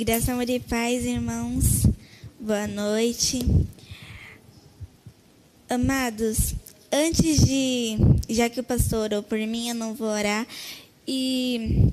Graça, amor e paz, irmãos. Boa noite. Amados, antes de. Já que o pastor orou por mim, eu não vou orar. E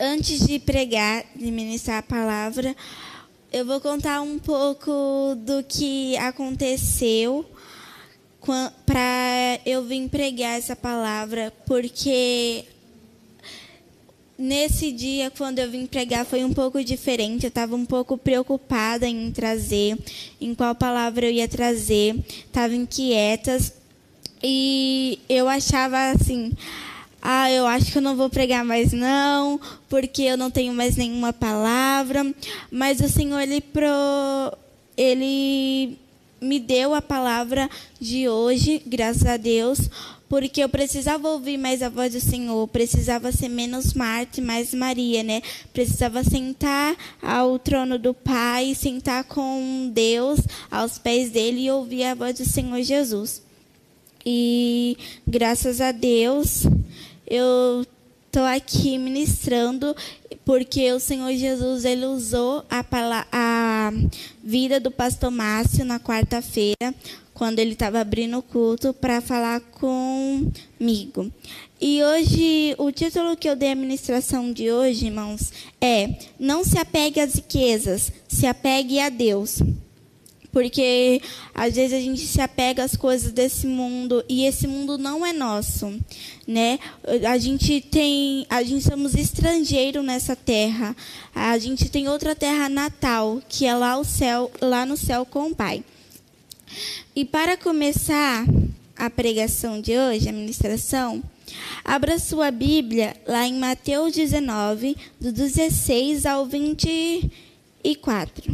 antes de pregar, de ministrar a palavra, eu vou contar um pouco do que aconteceu para eu vir pregar essa palavra, porque nesse dia, quando eu vim pregar, foi um pouco diferente. Eu estava um pouco preocupada em trazer, em qual palavra eu ia trazer. Estava inquieta. E eu achava assim. Ah, eu acho que eu não vou pregar mais não, porque eu não tenho mais nenhuma palavra. Mas o Senhor, Ele, pro, ele me deu a palavra de hoje, graças a Deus, porque eu precisava ouvir mais a voz do Senhor, precisava ser menos Marta e mais Maria, né? Precisava sentar ao trono do Pai, sentar com Deus aos pés dele e ouvir a voz do Senhor Jesus. E graças a Deus, eu estou aqui ministrando porque o Senhor Jesus ele usou a, a vida do pastor Márcio na quarta-feira quando ele estava abrindo o culto para falar comigo. E hoje, o título que eu dei à ministração de hoje, irmãos, é Não se apegue às riquezas, se apegue a Deus. Porque às vezes a gente se apega às coisas desse mundo e esse mundo não é nosso, né? A gente tem, a gente somos estrangeiro nessa terra. A gente tem outra terra natal, que é lá o céu, lá no céu com o Pai. E para começar a pregação de hoje, a ministração, abra sua Bíblia lá em Mateus 19, do 16 ao 24.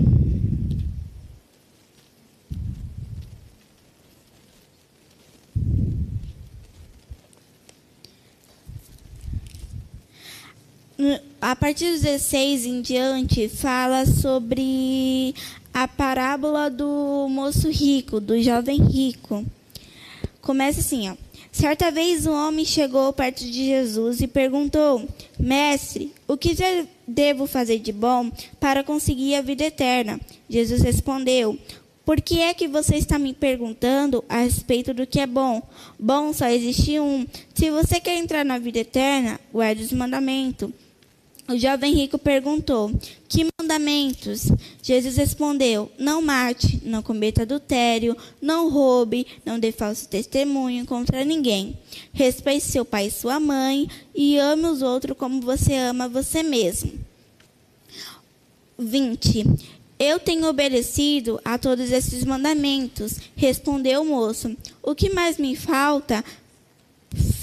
A partir do 16 em diante, fala sobre a parábola do moço rico, do jovem rico. Começa assim, ó. Certa vez um homem chegou perto de Jesus e perguntou: Mestre, o que devo fazer de bom para conseguir a vida eterna? Jesus respondeu: Por que é que você está me perguntando a respeito do que é bom? Bom só existe um. Se você quer entrar na vida eterna, guarde os mandamentos. O jovem rico perguntou: Que mandamentos? Jesus respondeu: Não mate, não cometa adultério, não roube, não dê falso testemunho contra ninguém. Respeite seu pai e sua mãe e ame os outros como você ama você mesmo. 20. Eu tenho obedecido a todos esses mandamentos, respondeu o moço. O que mais me falta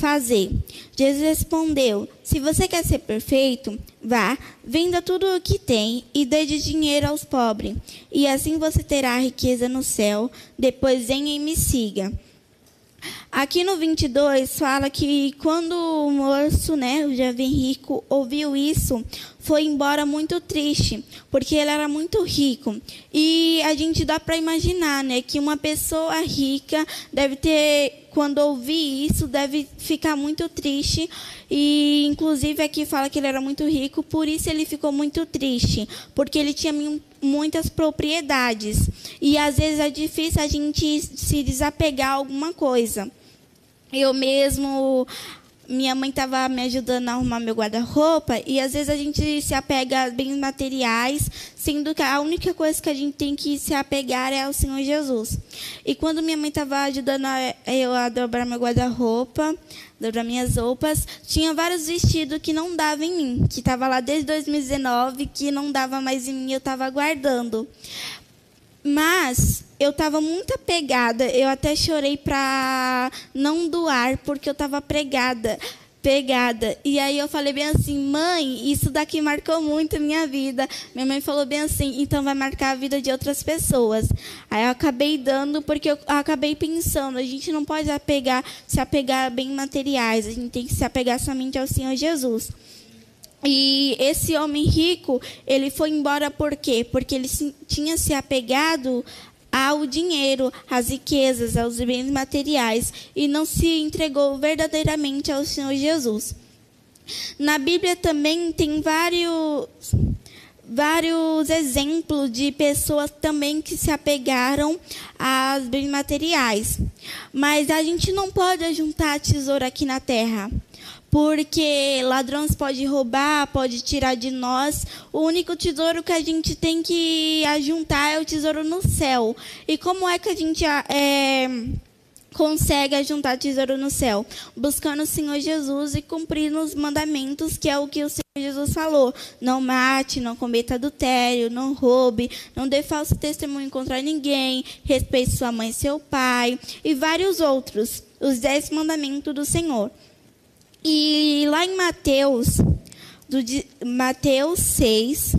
fazer? Jesus respondeu: Se você quer ser perfeito, vá, venda tudo o que tem e dê de dinheiro aos pobres, e assim você terá riqueza no céu. Depois venha e me siga. Aqui no 22 fala que quando o moço, né, o jovem rico, ouviu isso, foi embora muito triste, porque ele era muito rico. E a gente dá para imaginar, né, que uma pessoa rica deve ter, quando ouvir isso, deve ficar muito triste. E inclusive aqui fala que ele era muito rico, por isso ele ficou muito triste, porque ele tinha muitas propriedades. E às vezes é difícil a gente se desapegar a alguma coisa. Eu mesmo minha mãe estava me ajudando a arrumar meu guarda-roupa e às vezes a gente se apega a bens materiais, sendo que a única coisa que a gente tem que se apegar é ao Senhor Jesus. E quando minha mãe estava ajudando eu a dobrar meu guarda-roupa, dobrar minhas roupas, tinha vários vestidos que não dava em mim, que estava lá desde 2019, que não dava mais em mim, eu estava guardando. Mas eu estava muito apegada, eu até chorei para não doar, porque eu estava pregada, pegada. E aí eu falei bem assim, mãe, isso daqui marcou muito a minha vida. Minha mãe falou bem assim, então vai marcar a vida de outras pessoas. Aí eu acabei dando, porque eu acabei pensando, a gente não pode apegar, se apegar a bem materiais, a gente tem que se apegar somente ao Senhor Jesus. E esse homem rico, ele foi embora por quê? Porque ele tinha se apegado ao dinheiro, às riquezas, aos bens materiais e não se entregou verdadeiramente ao Senhor Jesus. Na Bíblia também tem vários vários exemplos de pessoas também que se apegaram às bens materiais. Mas a gente não pode juntar tesouro aqui na terra. Porque ladrões podem roubar, pode tirar de nós. O único tesouro que a gente tem que ajuntar é o tesouro no céu. E como é que a gente é, consegue juntar tesouro no céu? Buscando o Senhor Jesus e cumprindo os mandamentos, que é o que o Senhor Jesus falou: não mate, não cometa adultério, não roube, não dê falso testemunho contra ninguém, respeite sua mãe e seu pai, e vários outros, os dez mandamentos do Senhor. E lá em Mateus, do, Mateus 6.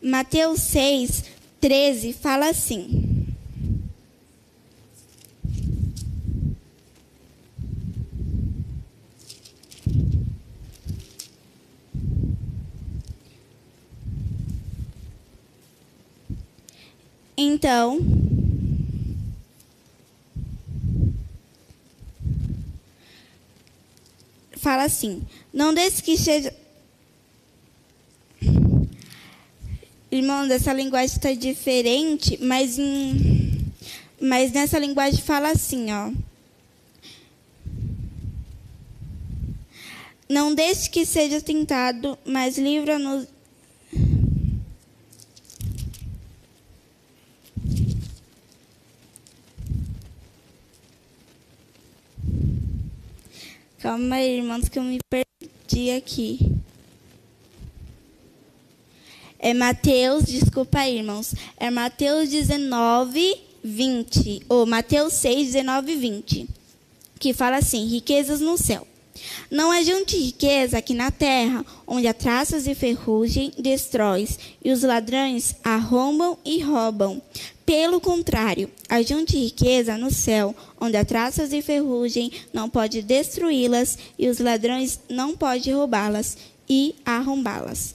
Mateus 6, 13 fala assim. Então, fala assim: não deixe que seja. Irmãos, essa linguagem está diferente, mas, em... mas nessa linguagem fala assim, ó. Não deixe que seja tentado, mas livra-nos Calma aí, irmãos, que eu me perdi aqui. É Mateus, desculpa aí, irmãos. É Mateus 19, 20. Ou Mateus 6, 19 e 20. Que fala assim: riquezas no céu. Não ajunte riqueza aqui na terra, onde a traças e ferrugem destrói, e os ladrões arrombam e roubam. Pelo contrário, ajunte riqueza no céu, onde a traças e ferrugem não pode destruí-las, e os ladrões não podem roubá-las e arrombá-las.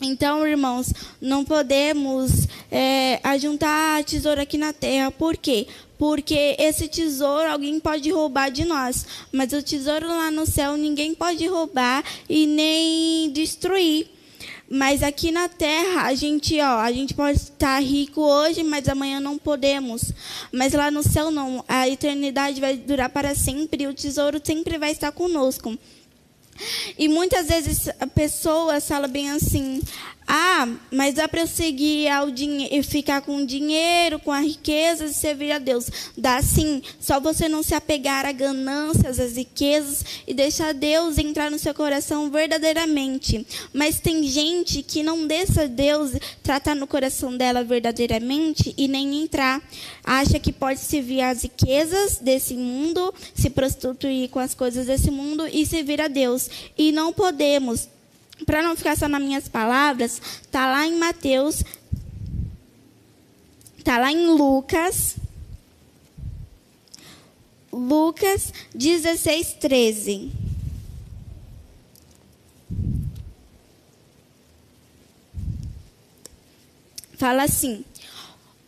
Então, irmãos, não podemos é, ajuntar tesouro aqui na terra. Por quê? Porque esse tesouro alguém pode roubar de nós, mas o tesouro lá no céu ninguém pode roubar e nem destruir. Mas aqui na terra, a gente, ó, a gente pode estar rico hoje, mas amanhã não podemos. Mas lá no céu não, a eternidade vai durar para sempre e o tesouro sempre vai estar conosco. E muitas vezes a pessoa fala bem assim: ah, mas dá para eu seguir ao dinheiro, ficar com o dinheiro, com a riqueza e servir a Deus. Dá sim, só você não se apegar a ganâncias, às riquezas e deixar Deus entrar no seu coração verdadeiramente. Mas tem gente que não deixa Deus tratar no coração dela verdadeiramente e nem entrar. Acha que pode servir às riquezas desse mundo, se prostituir com as coisas desse mundo e servir a Deus. E não podemos para não ficar só nas minhas palavras, tá lá em Mateus, tá lá em Lucas, Lucas 16, 13. Fala assim: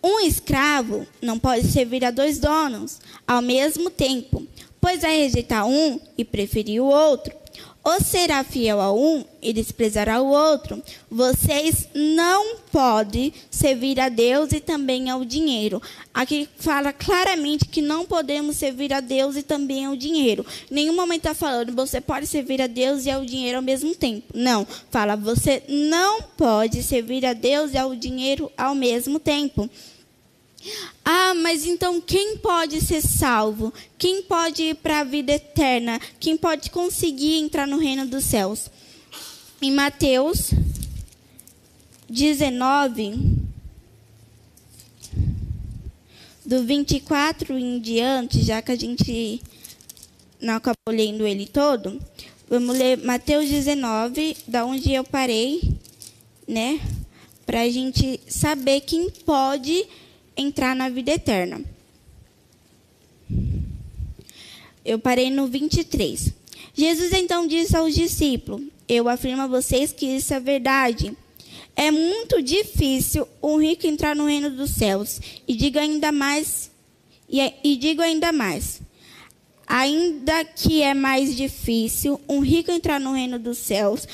um escravo não pode servir a dois donos ao mesmo tempo, pois vai rejeitar um e preferir o outro ou será fiel a um e desprezará o outro. Vocês não podem servir a Deus e também ao dinheiro. Aqui fala claramente que não podemos servir a Deus e também ao dinheiro. Nenhum momento está falando você pode servir a Deus e ao dinheiro ao mesmo tempo. Não. Fala você não pode servir a Deus e ao dinheiro ao mesmo tempo. Ah, mas então quem pode ser salvo? Quem pode ir para a vida eterna? Quem pode conseguir entrar no reino dos céus? Em Mateus 19, do 24 em diante, já que a gente não acabou lendo ele todo, vamos ler Mateus 19, da onde eu parei, né? Para a gente saber quem pode entrar na vida eterna. Eu parei no 23. Jesus então disse aos discípulos: Eu afirmo a vocês que isso é verdade. É muito difícil um rico entrar no reino dos céus. E digo ainda mais, e, e digo ainda mais: Ainda que é mais difícil um rico entrar no reino dos céus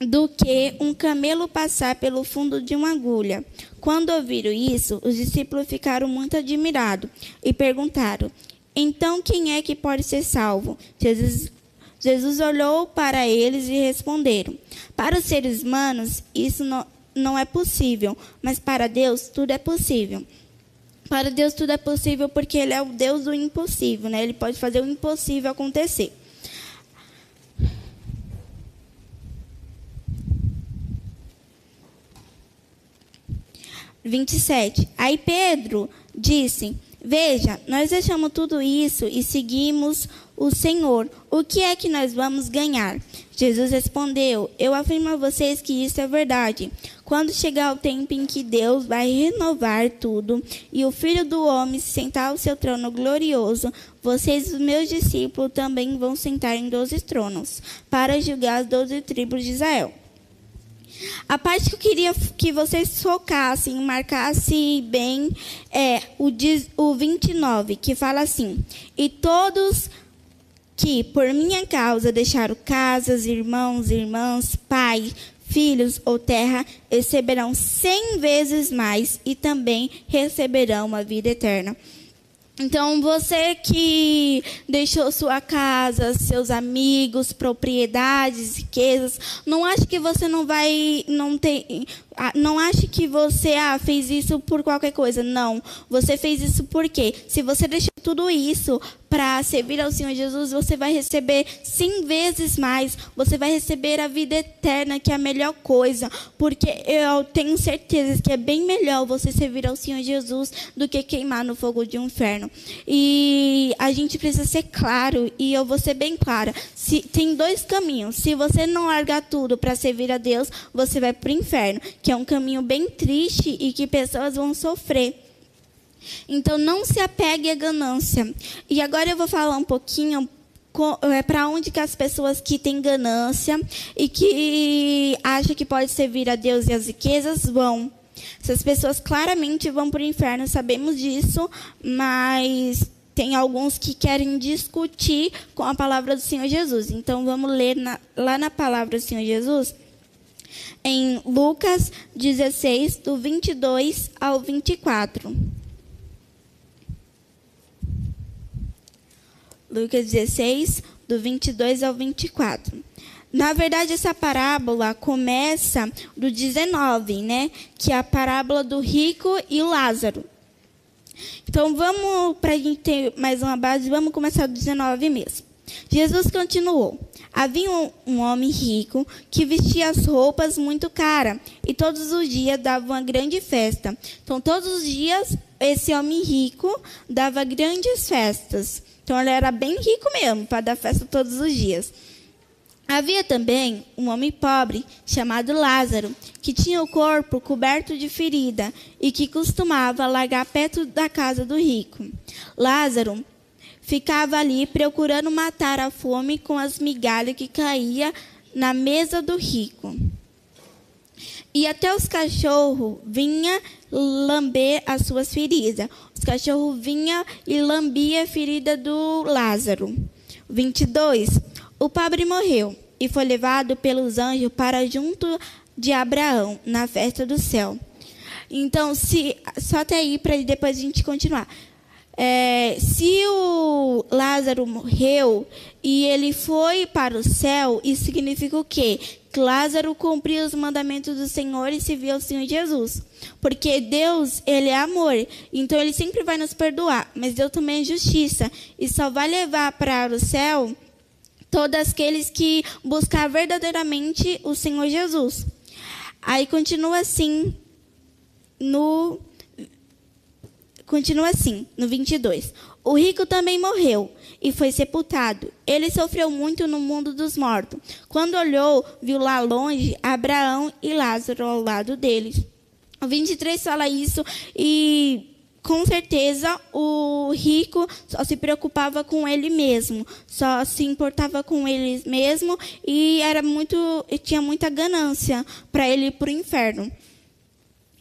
do que um camelo passar pelo fundo de uma agulha. Quando ouviram isso, os discípulos ficaram muito admirados e perguntaram: Então quem é que pode ser salvo? Jesus, Jesus olhou para eles e responderam: Para os seres humanos, isso não, não é possível, mas para Deus tudo é possível. Para Deus tudo é possível porque Ele é o Deus do impossível, né? Ele pode fazer o impossível acontecer. 27. Aí Pedro disse: Veja, nós deixamos tudo isso e seguimos o Senhor. O que é que nós vamos ganhar? Jesus respondeu: Eu afirmo a vocês que isso é verdade. Quando chegar o tempo em que Deus vai renovar tudo e o Filho do Homem se sentar ao seu trono glorioso, vocês, os meus discípulos, também vão sentar em doze tronos para julgar as doze tribos de Israel. A parte que eu queria que vocês focassem, marcassem bem, é o, o 29, que fala assim: E todos que por minha causa deixaram casas, irmãos, irmãs, pai, filhos ou terra, receberão cem vezes mais e também receberão a vida eterna. Então, você que deixou sua casa, seus amigos, propriedades, riquezas, não ache que você não vai, não tem, não ache que você ah, fez isso por qualquer coisa. Não, você fez isso porque se você deixou tudo isso para servir ao Senhor Jesus, você vai receber cem vezes mais. Você vai receber a vida eterna, que é a melhor coisa. Porque eu tenho certeza que é bem melhor você servir ao Senhor Jesus do que queimar no fogo de um inferno. E a gente precisa ser claro, e eu vou ser bem clara. Se, tem dois caminhos. Se você não largar tudo para servir a Deus, você vai para o inferno, que é um caminho bem triste e que pessoas vão sofrer. Então, não se apegue à ganância. E agora eu vou falar um pouquinho é, para onde que as pessoas que têm ganância e que acham que pode servir a Deus e as riquezas vão. Essas pessoas claramente vão para o inferno, sabemos disso, mas tem alguns que querem discutir com a palavra do Senhor Jesus. Então, vamos ler na, lá na palavra do Senhor Jesus, em Lucas 16, do 22 ao 24. Lucas 16, do 22 ao 24. Na verdade, essa parábola começa do 19, né? Que é a parábola do rico e Lázaro. Então, vamos, para a gente ter mais uma base, vamos começar do 19 mesmo. Jesus continuou: Havia um, um, homem rico que vestia as roupas muito caras e todos os dias dava uma grande festa. Então, todos os dias, esse homem rico dava grandes festas. Então ele era bem rico mesmo, para dar festa todos os dias. Havia também um homem pobre, chamado Lázaro, que tinha o corpo coberto de ferida e que costumava largar perto da casa do rico. Lázaro ficava ali procurando matar a fome com as migalhas que caía na mesa do rico. E até os cachorros vinha lamber as suas feridas. Os cachorros vinha e lambia a ferida do Lázaro. 22. O pobre morreu e foi levado pelos anjos para junto de Abraão na festa do céu. Então, se só até aí para depois a gente continuar. É, se o Lázaro morreu e ele foi para o céu, isso significa o quê? Que Lázaro cumpriu os mandamentos do Senhor e se viu ao Senhor Jesus. Porque Deus, ele é amor, então ele sempre vai nos perdoar, mas Deus também é justiça e só vai levar para o céu todos aqueles que buscar verdadeiramente o Senhor Jesus. Aí continua assim no Continua assim, no 22. O rico também morreu e foi sepultado. Ele sofreu muito no mundo dos mortos. Quando olhou, viu lá longe Abraão e Lázaro ao lado deles. O 23 fala isso e com certeza o rico só se preocupava com ele mesmo, só se importava com ele mesmo e era muito tinha muita ganância para ele ir para o inferno.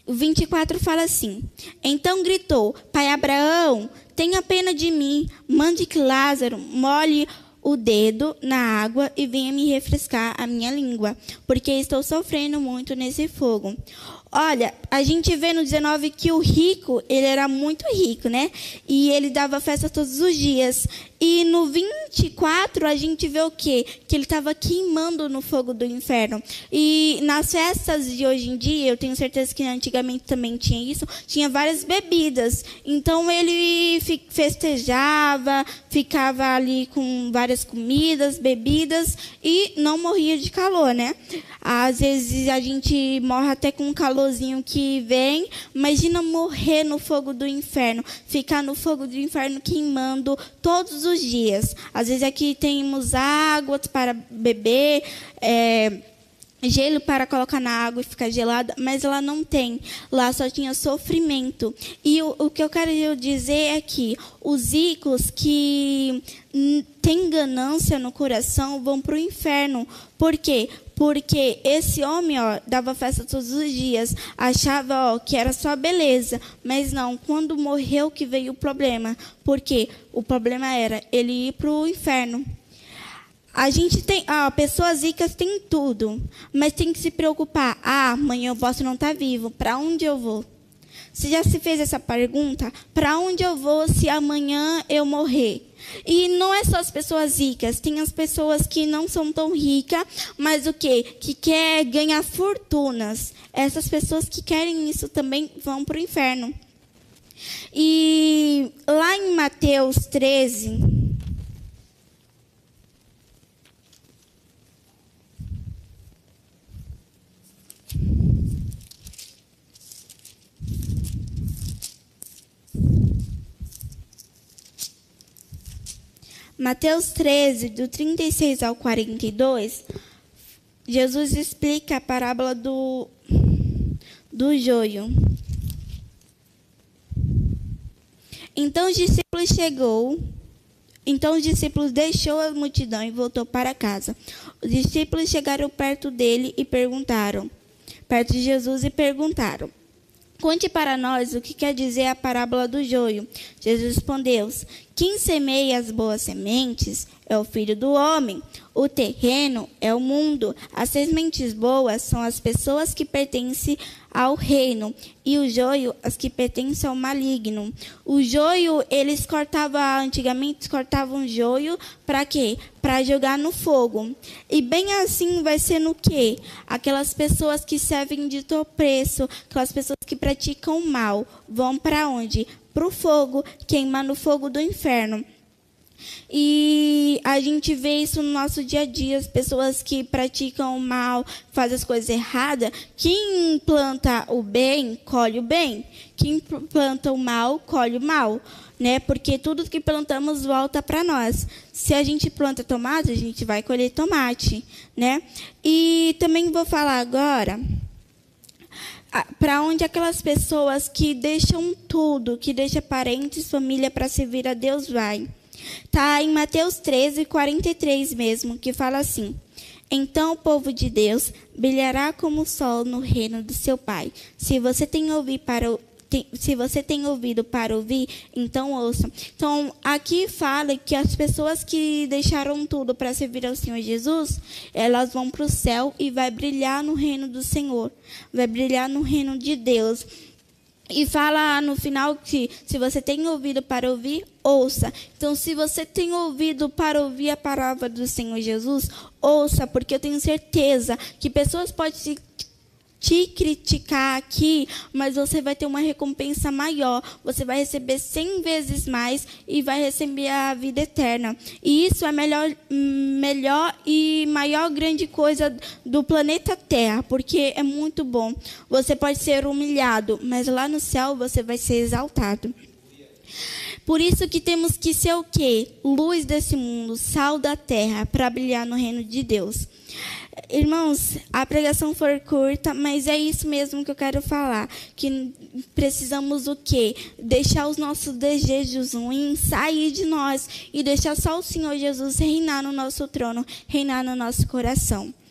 O 24 fala assim: Então gritou: Pai Abraão, tenha pena de mim, mande que Lázaro molhe o dedo na água e venha me refrescar a minha língua, porque estou sofrendo muito nesse fogo. Olha, a gente vê no 19 que o rico, ele era muito rico, né? E ele dava festa todos os dias. E no 24 a gente vê o quê? Que ele estava queimando no fogo do inferno. E nas festas de hoje em dia, eu tenho certeza que antigamente também tinha isso, tinha várias bebidas. Então ele festejava, ficava ali com várias comidas, bebidas e não morria de calor, né? Às vezes a gente morre até com um calorzinho que vem. Imagina morrer no fogo do inferno, ficar no fogo do inferno queimando todos os dias. Às vezes aqui temos água para beber, é, gelo para colocar na água e ficar gelada, mas ela não tem. Lá só tinha sofrimento. E o, o que eu quero dizer é que os ricos que têm ganância no coração vão para o inferno. Por quê? Porque esse homem ó, dava festa todos os dias, achava ó, que era só beleza, mas não, quando morreu que veio o problema. Porque o problema era ele ir para o inferno. A gente tem, ah, pessoas ricas têm tudo, mas tem que se preocupar. Ah, amanhã eu posso não estar tá vivo. Para onde eu vou? Você já se fez essa pergunta? Para onde eu vou se amanhã eu morrer? E não é só as pessoas ricas, tem as pessoas que não são tão ricas, mas o quê? Que quer ganhar fortunas. Essas pessoas que querem isso também vão para o inferno. E lá em Mateus 13, Mateus 13, do 36 ao 42, Jesus explica a parábola do, do joio. Então os discípulos chegou, então os discípulos deixou a multidão e voltou para casa. Os discípulos chegaram perto dele e perguntaram, perto de Jesus e perguntaram: Conte para nós o que quer dizer a parábola do joio. Jesus respondeu: Quem semeia as boas sementes é o filho do homem. O terreno é o mundo. As sementes boas são as pessoas que pertencem ao reino e o joio as que pertencem ao maligno. O joio eles cortavam antigamente cortavam joio para quê? Para jogar no fogo. E bem assim vai ser no quê? Aquelas pessoas que servem de tropeço, aquelas pessoas que praticam mal, vão para onde? Para o fogo, queimar no fogo do inferno. E a gente vê isso no nosso dia a dia, as pessoas que praticam o mal, fazem as coisas erradas. Quem planta o bem, colhe o bem. Quem planta o mal, colhe o mal. Né? Porque tudo que plantamos volta para nós. Se a gente planta tomate, a gente vai colher tomate. Né? E também vou falar agora para onde aquelas pessoas que deixam tudo, que deixam parentes, família para servir a Deus vai. Tá em Mateus 13, 43 mesmo, que fala assim: Então o povo de Deus brilhará como o sol no reino do seu Pai. Se você tem ouvido para se você tem ouvido para ouvir, então ouça. Então, aqui fala que as pessoas que deixaram tudo para servir ao Senhor Jesus, elas vão para o céu e vai brilhar no reino do Senhor, vai brilhar no reino de Deus. E fala no final que se você tem ouvido para ouvir, ouça. Então, se você tem ouvido para ouvir a palavra do Senhor Jesus, ouça, porque eu tenho certeza que pessoas podem te criticar aqui, mas você vai ter uma recompensa maior. Você vai receber cem vezes mais e vai receber a vida eterna. E isso é melhor, melhor e maior grande coisa do planeta Terra, porque é muito bom. Você pode ser humilhado, mas lá no céu você vai ser exaltado. Por isso que temos que ser o quê? Luz desse mundo, sal da terra, para brilhar no reino de Deus. Irmãos, a pregação foi curta, mas é isso mesmo que eu quero falar. Que precisamos o quê? Deixar os nossos desejos ruins sair de nós e deixar só o Senhor Jesus reinar no nosso trono, reinar no nosso coração.